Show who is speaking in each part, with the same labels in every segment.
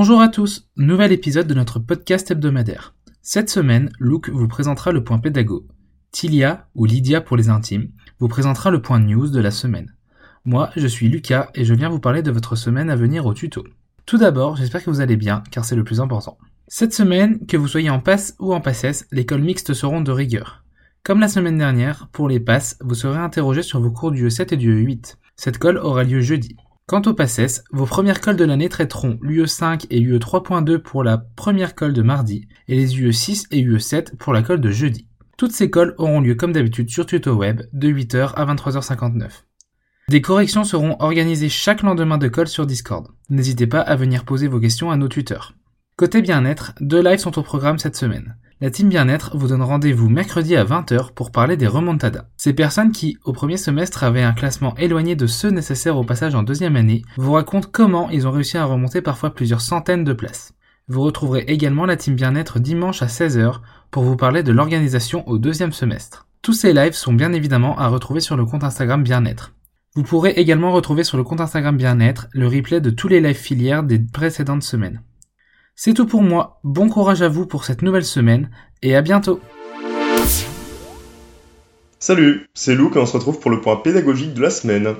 Speaker 1: Bonjour à tous, nouvel épisode de notre podcast hebdomadaire. Cette semaine, Luke vous présentera le point pédago. Tilia, ou Lydia pour les intimes, vous présentera le point news de la semaine. Moi, je suis Lucas et je viens vous parler de votre semaine à venir au tuto. Tout d'abord, j'espère que vous allez bien, car c'est le plus important. Cette semaine, que vous soyez en passe ou en passesse, l'école mixte seront de rigueur. Comme la semaine dernière, pour les passes, vous serez interrogé sur vos cours du E7 et du E8. Cette colle aura lieu jeudi. Quant aux passes, vos premières colles de l'année traiteront l'UE5 et UE 3.2 pour la première colle de mardi et les UE6 et UE7 pour la colle de jeudi. Toutes ces colles auront lieu comme d'habitude sur TutoWeb de 8h à 23h59. Des corrections seront organisées chaque lendemain de colle sur Discord. N'hésitez pas à venir poser vos questions à nos tuteurs. Côté bien-être, deux lives sont au programme cette semaine. La team bien-être vous donne rendez-vous mercredi à 20h pour parler des remontadas. Ces personnes qui, au premier semestre, avaient un classement éloigné de ceux nécessaires au passage en deuxième année, vous racontent comment ils ont réussi à remonter parfois plusieurs centaines de places. Vous retrouverez également la team bien-être dimanche à 16h pour vous parler de l'organisation au deuxième semestre. Tous ces lives sont bien évidemment à retrouver sur le compte Instagram bien-être. Vous pourrez également retrouver sur le compte Instagram bien-être le replay de tous les lives filières des précédentes semaines. C'est tout pour moi, bon courage à vous pour cette nouvelle semaine, et à bientôt
Speaker 2: Salut, c'est Luke et on se retrouve pour le point pédagogique de la semaine.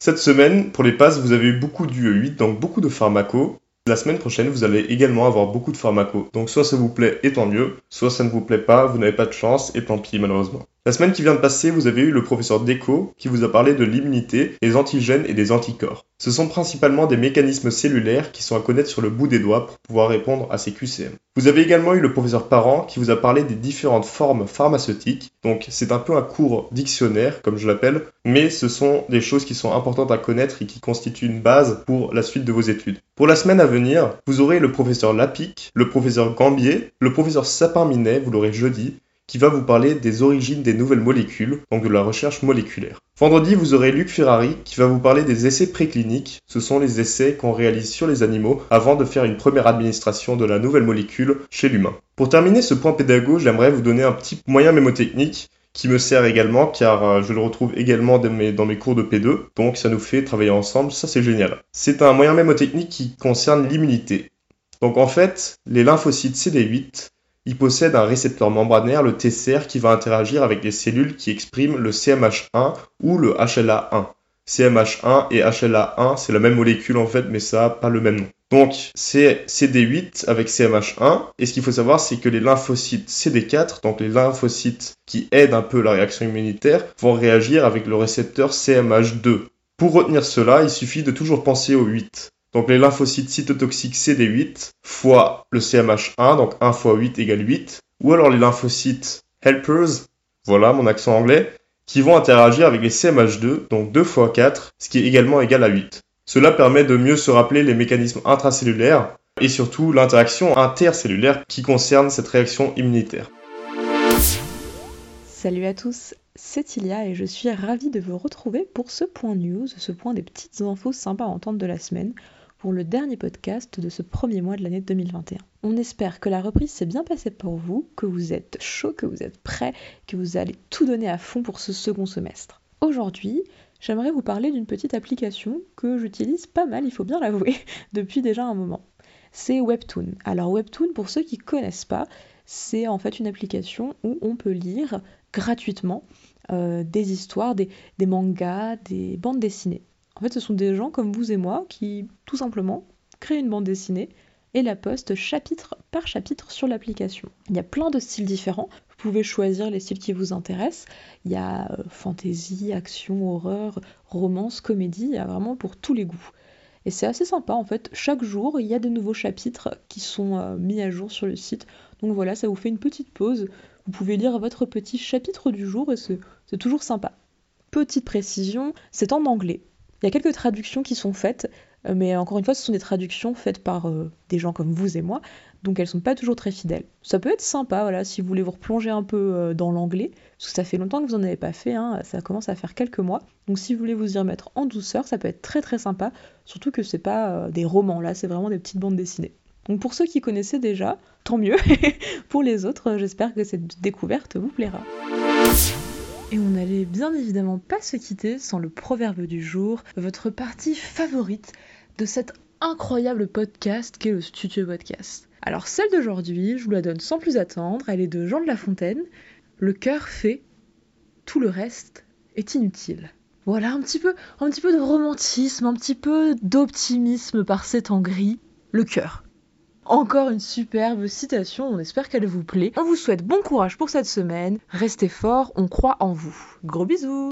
Speaker 2: Cette semaine, pour les passes, vous avez eu beaucoup du 8, donc beaucoup de pharmaco. La semaine prochaine, vous allez également avoir beaucoup de pharmaco. Donc soit ça vous plaît et tant mieux, soit ça ne vous plaît pas, vous n'avez pas de chance et tant pis malheureusement. La semaine qui vient de passer, vous avez eu le professeur Deco qui vous a parlé de l'immunité, des antigènes et des anticorps. Ce sont principalement des mécanismes cellulaires qui sont à connaître sur le bout des doigts pour pouvoir répondre à ces QCM. Vous avez également eu le professeur Parent qui vous a parlé des différentes formes pharmaceutiques. Donc c'est un peu un cours dictionnaire comme je l'appelle, mais ce sont des choses qui sont importantes à connaître et qui constituent une base pour la suite de vos études. Pour la semaine à venir, vous aurez le professeur Lapic, le professeur Gambier, le professeur Sapin-Minet, vous l'aurez jeudi, qui va vous parler des origines des nouvelles molécules, donc de la recherche moléculaire. Vendredi, vous aurez Luc Ferrari qui va vous parler des essais précliniques. Ce sont les essais qu'on réalise sur les animaux avant de faire une première administration de la nouvelle molécule chez l'humain. Pour terminer ce point pédago, j'aimerais vous donner un petit moyen mémotechnique qui me sert également car euh, je le retrouve également dans mes, dans mes cours de P2, donc ça nous fait travailler ensemble, ça c'est génial. C'est un moyen mémotechnique qui concerne l'immunité. Donc en fait, les lymphocytes CD8 il possède un récepteur membranaire, le TCR, qui va interagir avec les cellules qui expriment le CMH1 ou le HLA1. CMH1 et HLA1, c'est la même molécule en fait, mais ça n'a pas le même nom. Donc, c'est CD8 avec CMH1, et ce qu'il faut savoir, c'est que les lymphocytes CD4, donc les lymphocytes qui aident un peu la réaction immunitaire, vont réagir avec le récepteur CMH2. Pour retenir cela, il suffit de toujours penser au 8. Donc les lymphocytes cytotoxiques CD8 fois le CMH1, donc 1 fois 8 égale 8, ou alors les lymphocytes helpers, voilà mon accent anglais, qui vont interagir avec les CMH2, donc 2 fois 4, ce qui est également égal à 8. Cela permet de mieux se rappeler les mécanismes intracellulaires et surtout l'interaction intercellulaire qui concerne cette réaction immunitaire.
Speaker 3: Salut à tous, c'est Ilia et je suis ravie de vous retrouver pour ce point news, ce point des petites infos sympas à entendre de la semaine pour le dernier podcast de ce premier mois de l'année 2021. On espère que la reprise s'est bien passée pour vous, que vous êtes chaud, que vous êtes prêt, que vous allez tout donner à fond pour ce second semestre. Aujourd'hui, j'aimerais vous parler d'une petite application que j'utilise pas mal, il faut bien l'avouer, depuis déjà un moment. C'est Webtoon. Alors Webtoon, pour ceux qui ne connaissent pas, c'est en fait une application où on peut lire gratuitement euh, des histoires, des mangas, des bandes dessinées. En fait, ce sont des gens comme vous et moi qui, tout simplement, créent une bande dessinée et la postent chapitre par chapitre sur l'application. Il y a plein de styles différents. Vous pouvez choisir les styles qui vous intéressent. Il y a euh, fantasy, action, horreur, romance, comédie. Il y a vraiment pour tous les goûts. Et c'est assez sympa en fait. Chaque jour, il y a de nouveaux chapitres qui sont euh, mis à jour sur le site. Donc voilà, ça vous fait une petite pause. Vous pouvez lire votre petit chapitre du jour et c'est toujours sympa. Petite précision, c'est en anglais. Il y a quelques traductions qui sont faites, euh, mais encore une fois, ce sont des traductions faites par euh, des gens comme vous et moi, donc elles sont pas toujours très fidèles. Ça peut être sympa, voilà, si vous voulez vous replonger un peu euh, dans l'anglais, parce que ça fait longtemps que vous n'en avez pas fait, hein, ça commence à faire quelques mois. Donc si vous voulez vous y remettre en douceur, ça peut être très très sympa, surtout que c'est pas des romans, là, c'est vraiment des petites bandes dessinées. Donc pour ceux qui connaissaient déjà, tant mieux. pour les autres, j'espère que cette découverte vous plaira. Et on n'allait bien évidemment pas se quitter sans le proverbe du jour, votre partie favorite de cette incroyable podcast qu'est le Studio Podcast. Alors celle d'aujourd'hui, je vous la donne sans plus attendre, elle est de Jean de La Fontaine. Le cœur fait, tout le reste est inutile. Voilà un petit peu, un petit peu de romantisme, un petit peu d'optimisme par ces temps gris. Le cœur. Encore une superbe citation, on espère qu'elle vous plaît. On vous souhaite bon courage pour cette semaine. Restez fort, on croit en vous. Gros bisous